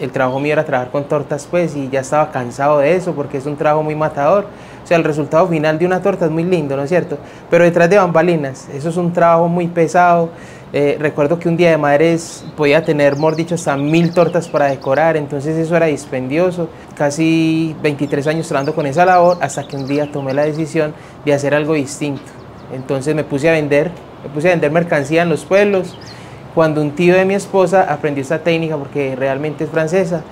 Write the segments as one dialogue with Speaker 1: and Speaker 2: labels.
Speaker 1: el trabajo mío era trabajar con tortas pues y ya estaba cansado de eso porque es un trabajo muy matador. O sea, el resultado final de una torta es muy lindo, ¿no es cierto? Pero detrás de bambalinas, eso es un trabajo muy pesado. Eh, recuerdo que un día de madres podía tener, mejor dicho, hasta mil tortas para decorar, entonces eso era dispendioso. Casi 23 años trabajando con esa labor hasta que un día tomé la decisión de hacer algo distinto. Entonces me puse a vender, me puse a vender mercancía en los pueblos cuando un tío de mi esposa aprendió esta técnica porque realmente es francesa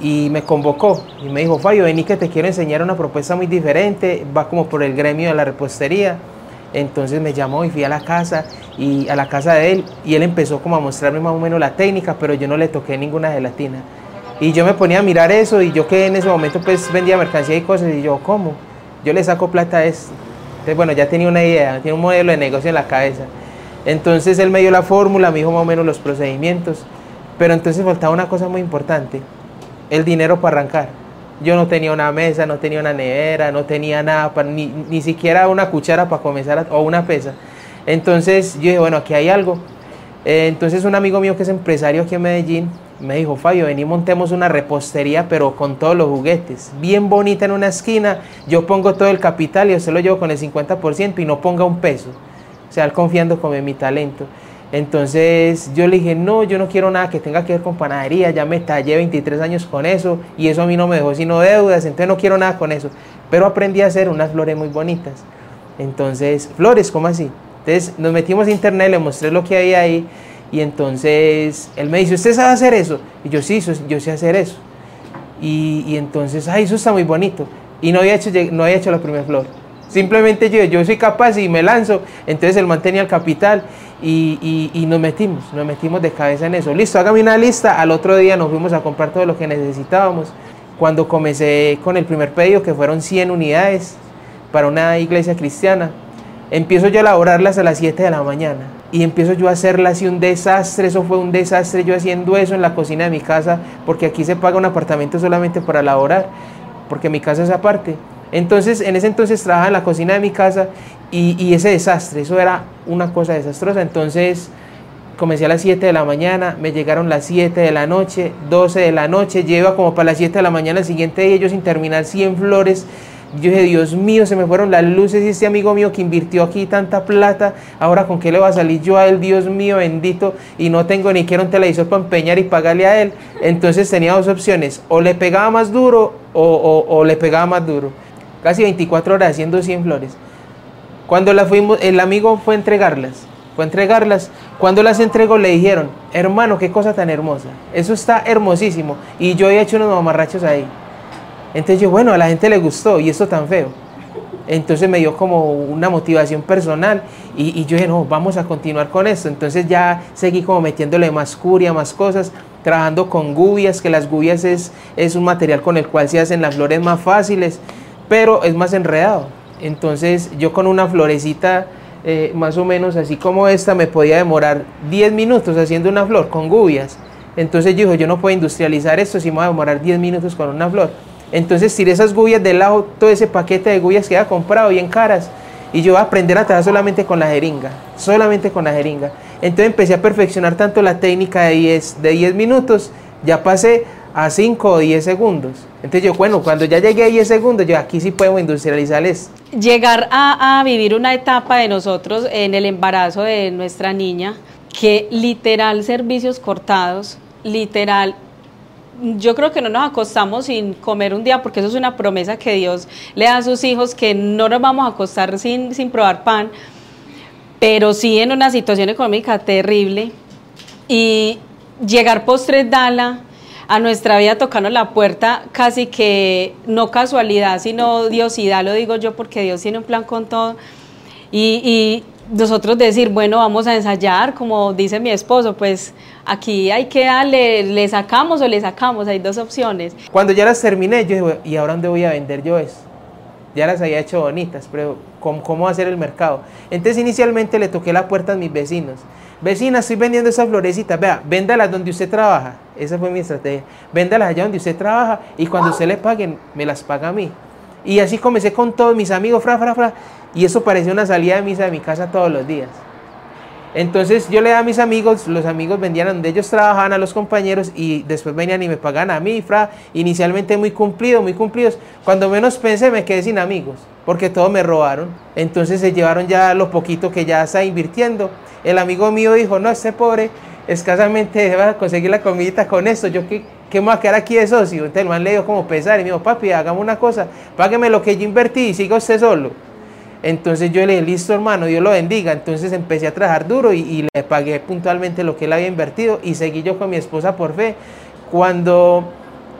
Speaker 1: y me convocó y me dijo, Fabio, vení que te quiero enseñar una propuesta muy diferente, va como por el gremio de la repostería. Entonces me llamó y fui a la casa y a la casa de él y él empezó como a mostrarme más o menos la técnica, pero yo no le toqué ninguna gelatina. Y yo me ponía a mirar eso y yo que en ese momento pues vendía mercancía y cosas y yo, ¿cómo? Yo le saco plata a esto. Entonces bueno, ya tenía una idea, tenía un modelo de negocio en la cabeza. Entonces él me dio la fórmula, me dijo más o menos los procedimientos, pero entonces faltaba una cosa muy importante, el dinero para arrancar. Yo no tenía una mesa, no tenía una nevera, no tenía nada, ni, ni, siquiera una cuchara para comenzar o una pesa. Entonces yo dije, bueno, aquí hay algo. Eh, entonces un amigo mío que es empresario aquí en Medellín me dijo, Fabio, vení montemos una repostería, pero con todos los juguetes, bien bonita en una esquina, yo pongo todo el capital y usted lo llevo con el 50% y no ponga un peso sea, él confiando como en mi talento. Entonces yo le dije, no, yo no quiero nada que tenga que ver con panadería, ya me tallé 23 años con eso y eso a mí no me dejó sino deudas, entonces no quiero nada con eso. Pero aprendí a hacer unas flores muy bonitas. Entonces, flores, ¿cómo así? Entonces nos metimos a internet, le mostré lo que había ahí y entonces él me dice, ¿usted sabe hacer eso? Y yo sí, yo sé hacer eso. Y, y entonces, ay, eso está muy bonito. Y no había hecho, no había hecho la primera flor. Simplemente yo, yo soy capaz y me lanzo. Entonces él mantenía el capital y, y, nos metimos, nos metimos de cabeza en eso. Listo, hágame una lista. Al otro día nos fuimos a comprar todo lo que necesitábamos. Cuando comencé con el primer pedido, que fueron 100 unidades para una iglesia cristiana, empiezo yo a elaborarlas a las 7 de la mañana y empiezo yo a hacerlas y un desastre, eso fue un desastre yo haciendo eso en la cocina de mi casa, porque aquí se paga un apartamento solamente para elaborar, porque mi casa es aparte. Entonces, en ese entonces trabajaba en la cocina de mi casa y, ese desastre, eso era una cosa desastrosa. Entonces, comencé a las 7 de la mañana, me llegaron las 7 de la noche, 12 de la noche, lleva como para las 7 de la mañana el siguiente día, yo sin terminar 100 flores. Yo dije, Dios mío, se me fueron las luces y este amigo mío que invirtió aquí tanta plata, ahora con qué le va a salir yo a él, Dios mío, bendito, y no tengo ni quiero un televisor para empeñar y pagarle a él. Entonces tenía dos opciones, o le pegaba más duro o le pegaba más duro casi 24 horas haciendo 100 flores. Cuando la fuimos, el amigo fue a entregarlas, fue a entregarlas. Cuando las entregó le dijeron, hermano, qué cosa tan hermosa, eso está hermosísimo. Y yo he hecho unos mamarrachos ahí. Entonces yo, bueno, a la gente le gustó y esto tan feo. Entonces me dio como una motivación personal y, y, yo dije, no, vamos a continuar con esto. Entonces ya seguí como metiéndole más curia, más cosas, trabajando con gubias, que las gubias es, es un material con el cual se hacen las flores más fáciles pero es más enredado. Entonces yo con una florecita eh, más o menos así como esta me podía demorar 10 minutos haciendo una flor con gubias. Entonces yo dije, yo no puedo industrializar esto si me voy a demorar 10 minutos con una flor. Entonces tiré esas gubias del lado, todo ese paquete de gubias que había comprado bien caras. Y yo voy a aprender a trabajar solamente con la jeringa, solamente con la jeringa. Entonces empecé a perfeccionar tanto la técnica de 10, de 10 minutos, ya pasé a 5 o 10 segundos. Entonces yo, bueno, cuando ya llegué a 10 segundos, yo aquí sí puedo industrializar esto.
Speaker 2: Llegar a, a vivir una etapa de nosotros en el embarazo de nuestra niña, que literal servicios cortados, literal yo creo que no nos acostamos sin comer un día, porque eso es una promesa que Dios le da a sus hijos, que no nos vamos a acostar sin, sin probar pan, pero sí en una situación económica terrible. Y llegar postres Dala, a nuestra vida tocando la puerta casi que no casualidad, sino diosidad, lo digo yo porque Dios tiene un plan con todo. Y, nosotros decir, bueno, vamos a ensayar, como dice mi esposo, pues aquí hay que darle, le sacamos o le sacamos, hay dos opciones.
Speaker 1: Cuando ya las terminé, yo dije, ¿y ahora dónde voy a vender yo eso? Ya las había hecho bonitas, pero ¿cómo, cómo hacer el mercado? Entonces inicialmente le toqué la puerta a mis vecinos Vecina, estoy vendiendo esas florecitas. Vea, véndalas donde usted trabaja. Esa fue mi estrategia. Véndalas allá donde usted trabaja y cuando usted le paguen, me las paga a mí. Y así comencé con todos mis amigos, fra, fra, fra. Y eso parecía una salida de misa de mi casa todos los días. Entonces yo le daba a mis amigos, los amigos vendían donde ellos trabajaban a los compañeros y después venían y me pagaban a mí, fra, inicialmente muy cumplido, muy cumplidos. Cuando menos pensé me quedé sin amigos, porque todos me robaron. Entonces se llevaron ya lo poquito que ya está invirtiendo. El amigo mío dijo, no, este pobre escasamente va a conseguir la comidita con esto, yo qué, qué me voy a quedar aquí de socio. Entonces el man le dio como pesar y me dijo, papi, hagamos una cosa, págueme lo que yo invertí y siga usted solo. Entonces yo le dije, listo hermano, Dios lo bendiga. Entonces empecé a trabajar duro y, le pagué puntualmente lo que él había invertido y seguí yo con mi esposa por fe. Cuando,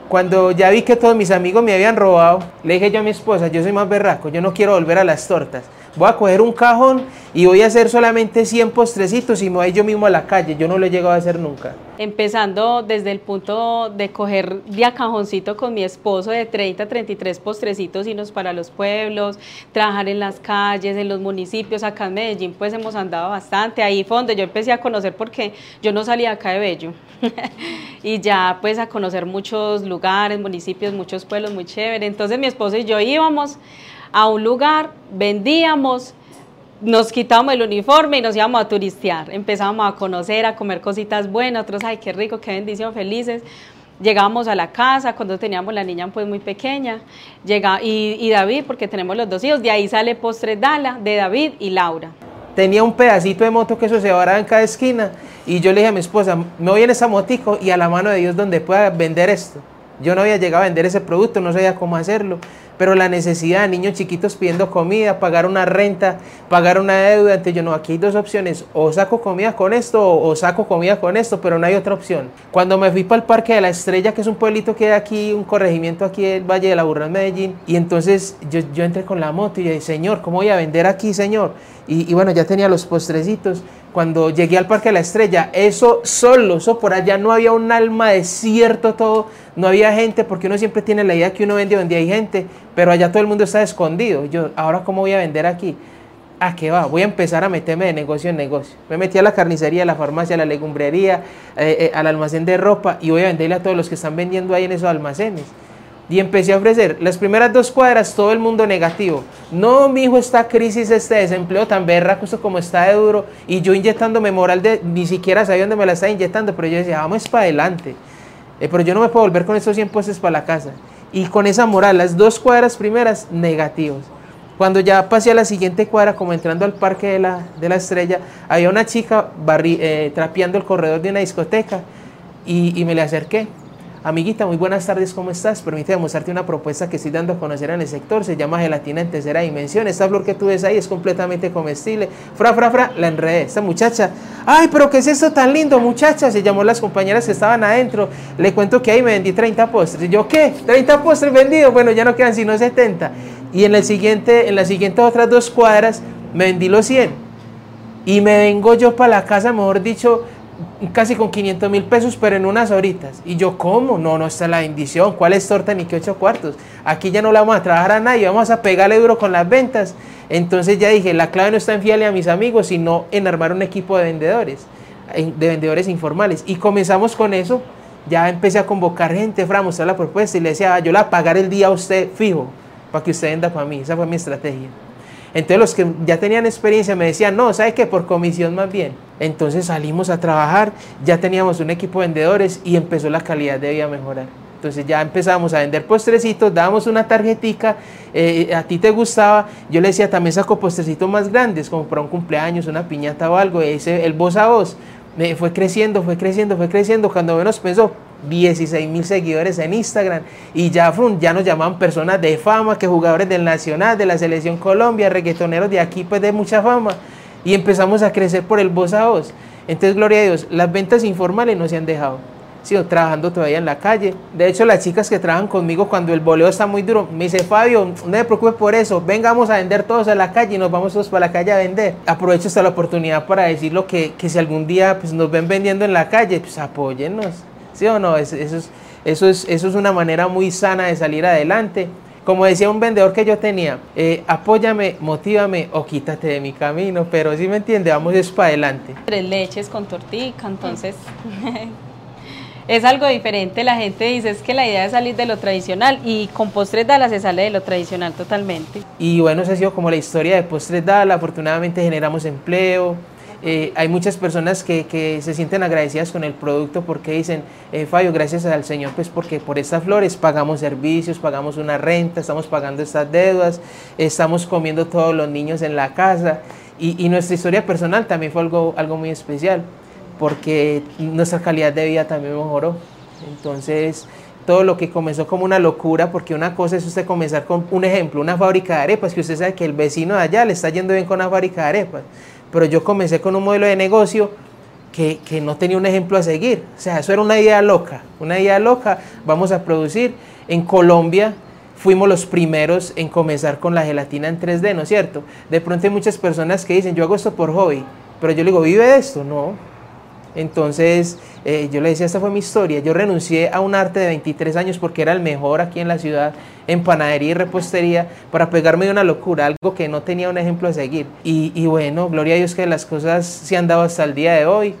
Speaker 1: cuando ya vi que todos mis amigos me habían robado, le dije yo a mi esposa, yo soy más berraco, yo no quiero volver a las tortas voy a coger un cajón y voy a hacer solamente 100 postrecitos y me voy yo mismo a la calle. Yo no lo he llegado a hacer nunca.
Speaker 2: Empezando desde el punto de coger de cajoncito con mi esposo de 30 33 postrecitos, irnos para los pueblos, trabajar en las calles, en los municipios. Acá en Medellín pues hemos andado bastante. Ahí fue donde yo empecé a conocer porque yo no salía acá de Bello. y ya pues a conocer muchos lugares, municipios, muchos pueblos muy chévere. Entonces mi esposo y yo íbamos a un lugar, vendíamos, nos quitábamos el uniforme y nos íbamos a turistear. Empezábamos a conocer, a comer cositas buenas, otros, ay, qué rico, qué bendición, felices. Llegábamos a la casa cuando teníamos la niña pues muy pequeña, llega, y, David, porque tenemos los dos hijos, de ahí sale postre Dala, de David y Laura.
Speaker 1: Tenía un pedacito de moto que eso en cada esquina y yo le dije a mi esposa, me voy en esa motico y a la mano de Dios donde pueda vender esto. Yo no había llegado a vender ese producto, no sabía cómo hacerlo pero la necesidad, niños chiquitos pidiendo comida, pagar una renta, pagar una deuda, entonces yo no, aquí hay dos opciones, o saco comida con esto o, saco comida con esto, pero no hay otra opción. Cuando me fui para el Parque de la Estrella, que es un pueblito que hay aquí, un corregimiento aquí del Valle de la Burra en Medellín, y entonces yo, entré con la moto y dije, Señor, ¿cómo voy a vender aquí, Señor? Y, y bueno, ya tenía los postrecitos. Cuando llegué al Parque de la Estrella, eso solo, eso por allá no había un alma desierto todo, no había gente, porque uno siempre tiene la idea que uno vende donde hay gente, pero allá todo el mundo está escondido. Yo, ahora, ¿cómo voy a vender aquí? ¿A qué va? Voy a empezar a meterme de negocio en negocio. Me metí a la carnicería, a la farmacia, a la legumbrería, eh, eh, al almacén de ropa y voy a venderle a todos los que están vendiendo ahí en esos almacenes. Y empecé a ofrecer las primeras dos cuadras, todo el mundo negativo. No, mi hijo, esta crisis, este desempleo tan berraco, como está de duro. Y yo inyectándome moral de, ni siquiera sabía dónde me la estaba inyectando, pero yo decía, vamos para adelante. Eh, pero yo no me puedo volver con esos 100 puestos para la casa. Y con esa moral, las dos cuadras primeras, negativos. Cuando ya pasé a la siguiente cuadra, como entrando al Parque de la, de la Estrella, había una chica eh, trapeando el corredor de una discoteca y, y me le acerqué Amiguita, muy buenas tardes, ¿cómo estás? Permíteme mostrarte una propuesta que estoy dando a conocer en el sector. Se llama gelatina en tercera dimensión. Esta flor que tú ves ahí es completamente comestible. Fra, fra, fra, la enredé. Esta muchacha, ay, pero ¿qué es esto tan lindo, muchacha? Se llamó las compañeras que estaban adentro. Le cuento que ahí me vendí 30 postres. ¿Yo qué? ¿30 postres vendidos? Bueno, ya no quedan sino 70. Y en, el siguiente, en las siguientes otras dos cuadras me vendí los 100. Y me vengo yo para la casa, mejor dicho, casi con 500 mil pesos, pero en unas horitas. Y yo, ¿cómo? No, no está la bendición. ¿Cuál es torta ni qué ocho cuartos? Aquí ya no la vamos a trabajar a nadie, vamos a pegarle duro con las ventas. Entonces ya dije, la clave no está en fiarle a mis amigos, sino en armar un equipo de vendedores, de vendedores informales. Y comenzamos con eso. Ya empecé a convocar gente, para mostrar la propuesta y le decía, ah, yo la pagaré el día a usted fijo, para que usted venda para mí. Esa fue mi estrategia. Entonces los que ya tenían experiencia me decían, no, ¿sabe qué? Por comisión más bien. Entonces salimos a trabajar, ya teníamos un equipo de vendedores y empezó la calidad de vida a mejorar. Entonces ya empezamos a vender postrecitos, dábamos una tarjetica, eh, a ti te gustaba, yo le decía también saco postrecitos más grandes, como para un cumpleaños, una piñata o algo, ese, el voz a voz, me fue creciendo, fue creciendo, fue creciendo, cuando menos pensó, 16 mil seguidores en Instagram y ya, ya nos llamaban personas de fama, que jugadores del Nacional, de la Selección Colombia, reggaetoneros de aquí, pues de mucha fama y empezamos a crecer por el voz a voz. Entonces, gloria a Dios, las ventas informales no se han dejado. Sigo trabajando todavía en la calle. De hecho, las chicas que trabajan conmigo cuando el boleo está muy duro, me dice, Fabio, no me preocupes por eso, vengamos a vender todos a la calle y nos vamos todos para la calle a vender. Aprovecho esta la oportunidad para decirlo que, que si algún día pues, nos ven vendiendo en la calle, pues apóyennos. ¿Sí o no? Eso, eso, es, eso, es, eso es una manera muy sana de salir adelante. Como decía un vendedor que yo tenía, eh, apóyame, motívame o quítate de mi camino, pero si me entiende, vamos es para adelante.
Speaker 2: Tres leches con tortica, entonces es algo diferente. La gente dice es que la idea es salir de lo tradicional y con Postres Dala se sale de lo tradicional totalmente.
Speaker 1: Y bueno, esa ha sido como la historia de Postres Dala. Afortunadamente generamos empleo, eh, hay muchas personas que, que, se sienten agradecidas con el producto porque dicen, eh, Fabio, gracias al Señor, pues porque por estas flores pagamos servicios, pagamos una renta, estamos pagando estas deudas, estamos comiendo todos los niños en la casa. Y, y nuestra historia personal también fue algo, algo muy especial, porque nuestra calidad de vida también mejoró. Entonces, todo lo que comenzó como una locura, porque una cosa es usted comenzar con un ejemplo, una fábrica de arepas, que usted sabe que el vecino de allá le está yendo bien con una fábrica de arepas, pero yo comencé con un modelo de negocio que, que, no tenía un ejemplo a seguir, o sea, eso era una idea loca, una idea loca, vamos a producir. En Colombia fuimos los primeros en comenzar con la gelatina en 3D, ¿no es cierto? De pronto hay muchas personas que dicen, yo hago esto por hobby, pero yo le digo, ¿vive de esto? No, entonces, eh, yo le decía, esta fue mi historia. Yo renuncié a un arte de 23 años porque era el mejor aquí en la ciudad, en panadería y repostería, para pegarme de una locura, algo que no tenía un ejemplo a seguir. Y, y bueno, gloria a Dios que las cosas se han dado hasta el día de hoy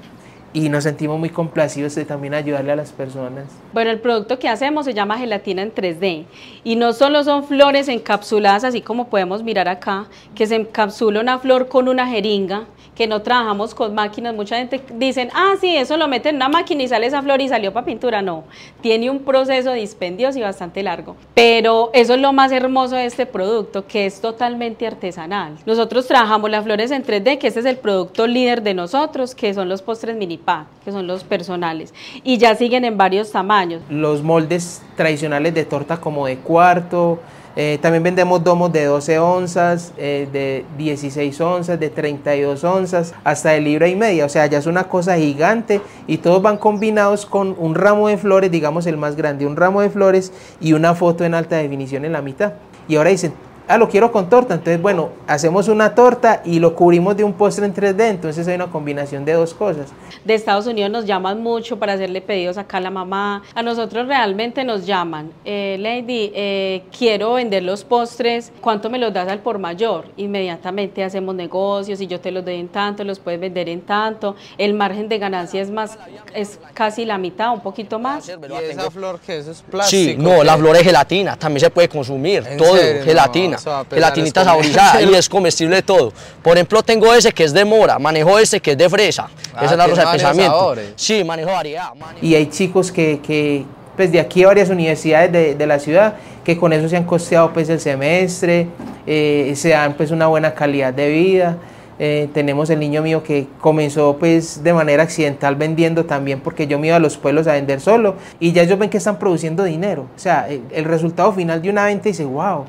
Speaker 1: y nos sentimos muy complacidos de también ayudarle a las personas.
Speaker 2: Bueno, el producto que hacemos se llama gelatina en 3D y no solo son flores encapsuladas, así como podemos mirar acá, que se encapsula una flor con una jeringa, que no trabajamos con máquinas. Mucha gente dicen, ah, sí, eso lo meten en una máquina y sale esa flor y salió para pintura. No, tiene un proceso dispendioso y bastante largo. Pero eso es lo más hermoso de este producto, que es totalmente artesanal. Nosotros trabajamos las flores en 3D, que este es el producto líder de nosotros, que son los postres mini que son los personales. Y ya siguen en varios tamaños.
Speaker 1: Los moldes tradicionales de torta como de cuarto, eh, también vendemos domos de 12 onzas, eh, de 16 onzas, de 32 onzas, hasta de libra y media. O sea, ya es una cosa gigante y todos van combinados con un ramo de flores, digamos el más grande, un ramo de flores y una foto en alta definición en la mitad. Y ahora dicen, ah, lo quiero con torta, entonces bueno, hacemos una torta y lo cubrimos de un postre en 3D, entonces hay una combinación de dos cosas.
Speaker 2: De Estados Unidos nos llaman mucho para hacerle pedidos acá a la mamá, a nosotros realmente nos llaman, eh, Lady, eh, quiero vender los postres, ¿cuánto me los das al por mayor? Inmediatamente hacemos negocios y yo te los doy en tanto, los puedes vender en tanto, el margen de ganancia es más, es casi la mitad, un poquito más.
Speaker 3: ¿Y esa flor que es? ¿Es plástico? Sí, no, la flor es gelatina, también se puede consumir, todo,
Speaker 1: serio?
Speaker 3: gelatina
Speaker 1: No,
Speaker 3: gelatinita saborizada y es comestible todo. Por ejemplo, tengo ese que es de mora, manejo ese que es de fresa.
Speaker 1: Ah,
Speaker 3: Esa es la rosa de pensamiento.
Speaker 1: sabores.
Speaker 3: Sí, manejo variedad. manejo-
Speaker 1: Y hay chicos que, que, pues de aquí a varias universidades de, de la ciudad, que con eso se han costeado pues el semestre, eh, se dan pues una buena calidad de vida. Eh, tenemos el niño mío que comenzó pues de manera accidental vendiendo también porque yo me iba a los pueblos a vender solo y ya ellos ven que están produciendo dinero. O sea, el, el resultado final de una venta dice, wow,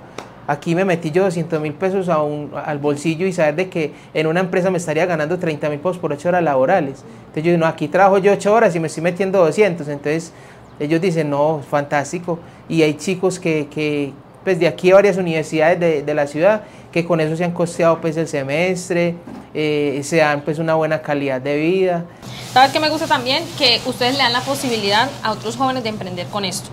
Speaker 1: aquí me metí yo 200 mil pesos a un- al bolsillo y saber de que en una empresa me estaría ganando 30 mil pesos por 8 horas laborales. Entonces yo digo, no, aquí trabajo yo 8 horas y me estoy metiendo 200. Entonces ellos dicen, no, fantástico. Y hay chicos que, que pues de aquí a varias universidades de, de la ciudad que con eso se han costeado pues el semestre, eh, se dan pues una buena calidad de vida.
Speaker 4: ¿Sabes qué me gusta también? Que ustedes le dan la posibilidad a otros jóvenes de emprender con esto.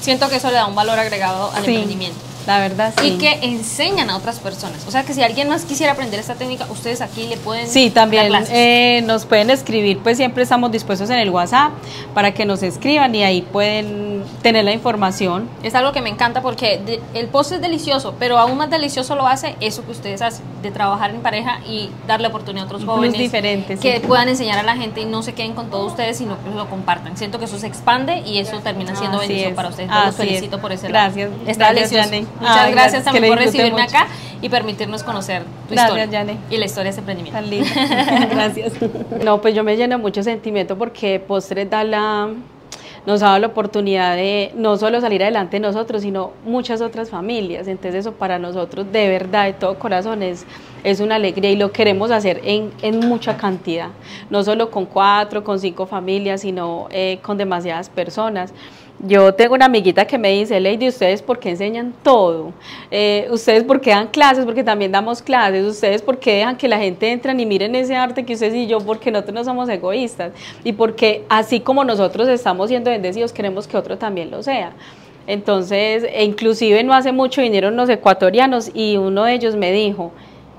Speaker 4: Siento que eso le da un valor agregado al
Speaker 2: Sí,
Speaker 4: emprendimiento.
Speaker 2: La verdad, sí.
Speaker 4: Y que enseñan a otras personas. O sea, que si alguien más quisiera aprender esta técnica, ustedes aquí le pueden
Speaker 2: Sí, también
Speaker 4: dar
Speaker 2: eh, nos pueden escribir, pues siempre estamos dispuestos en el WhatsApp para que nos escriban y ahí pueden tener la información.
Speaker 4: Es algo que me encanta porque de- el postre es delicioso, pero aún más delicioso lo hace eso que ustedes hacen, de trabajar en pareja y darle oportunidad a otros jóvenes
Speaker 2: diferente, sí.
Speaker 4: que puedan enseñar a la gente y no se queden con todos ustedes, sino que lo compartan. Siento que eso se expande y eso termina siendo
Speaker 2: Así
Speaker 4: bendición
Speaker 2: es.
Speaker 4: para ustedes. Entonces, los felicito
Speaker 2: es.
Speaker 4: por ese
Speaker 2: Gracias.
Speaker 4: lado. Está
Speaker 2: Gracias.
Speaker 4: Muchas
Speaker 2: Ay,
Speaker 4: gracias también por recibirme
Speaker 2: mucho.
Speaker 4: acá y permitirnos conocer tu
Speaker 2: Gracias,
Speaker 4: historia
Speaker 2: Yane.
Speaker 4: y la historia de este emprendimiento.
Speaker 2: Tan linda. Gracias. No, pues yo me lleno mucho sentimiento porque Postres da la nos ha dado la oportunidad de no solo salir adelante nosotros, sino muchas otras familias. Entonces eso para nosotros de verdad, de todo corazón, es, es una alegría y lo queremos hacer en, en mucha cantidad. No solo con cuatro, con cinco familias, sino eh, con demasiadas personas. Yo tengo una amiguita que me dice, Lady, ¿ustedes por qué enseñan todo? Eh, ¿Ustedes por qué dan clases? Porque también damos clases. ¿Ustedes por qué dejan que la gente entre y miren ese arte que ustedes y yo? Porque nosotros no somos egoístas. Y porque así como nosotros estamos siendo bendecidos, queremos que otro también lo sea. Entonces, e inclusive no hace mucho vinieron los ecuatorianos y uno de ellos me dijo,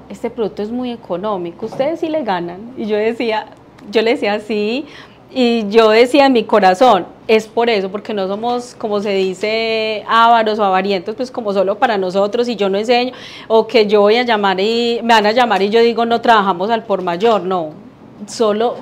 Speaker 2: este producto es muy económico, ustedes sí le ganan. Y yo decía, yo le decía sí, y yo decía en mi corazón, es por eso, porque no somos, como se dice, ávaros o avarientos, pues como solo para nosotros y yo no enseño, o que yo voy a llamar y me van a llamar y yo digo, no trabajamos al por mayor, no. solo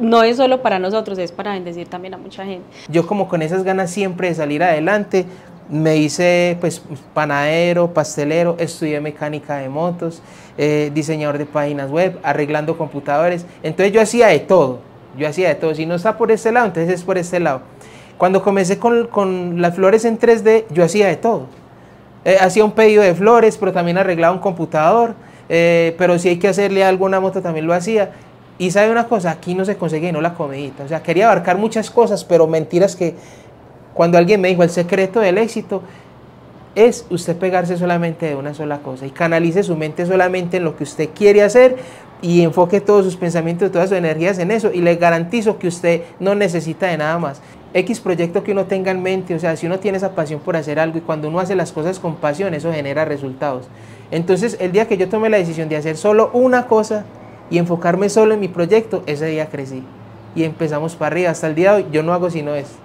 Speaker 2: no es solo para nosotros, es para bendecir también a mucha gente.
Speaker 1: Yo como con esas ganas siempre de salir adelante, me hice pues panadero, pastelero, estudié mecánica de motos, eh, diseñador de páginas web, arreglando computadores. Entonces yo hacía de todo, yo hacía de todo. Si no está por este lado, entonces es por este lado. Cuando comencé con, con las flores en 3D, yo hacía de todo. Eh, hacía un pedido de flores, pero también arreglaba un computador. Eh, pero si hay que hacerle algo a una moto, también lo hacía. Y sabe una cosa, aquí no se conseguía no la comidita. O sea, quería abarcar muchas cosas, pero mentiras que cuando alguien me dijo el secreto del éxito es usted pegarse solamente de una sola cosa y canalice su mente solamente en lo que usted quiere hacer y enfoque todos sus pensamientos, todas sus energías en eso y le garantizo que usted no necesita de nada más. X proyecto que uno tenga en mente, o sea, si uno tiene esa pasión por hacer algo y cuando uno hace las cosas con pasión, eso genera resultados. Entonces, el día que yo tomé la decisión de hacer solo una cosa y enfocarme solo en mi proyecto, ese día crecí y empezamos para arriba. Hasta el día de hoy yo no hago sino eso.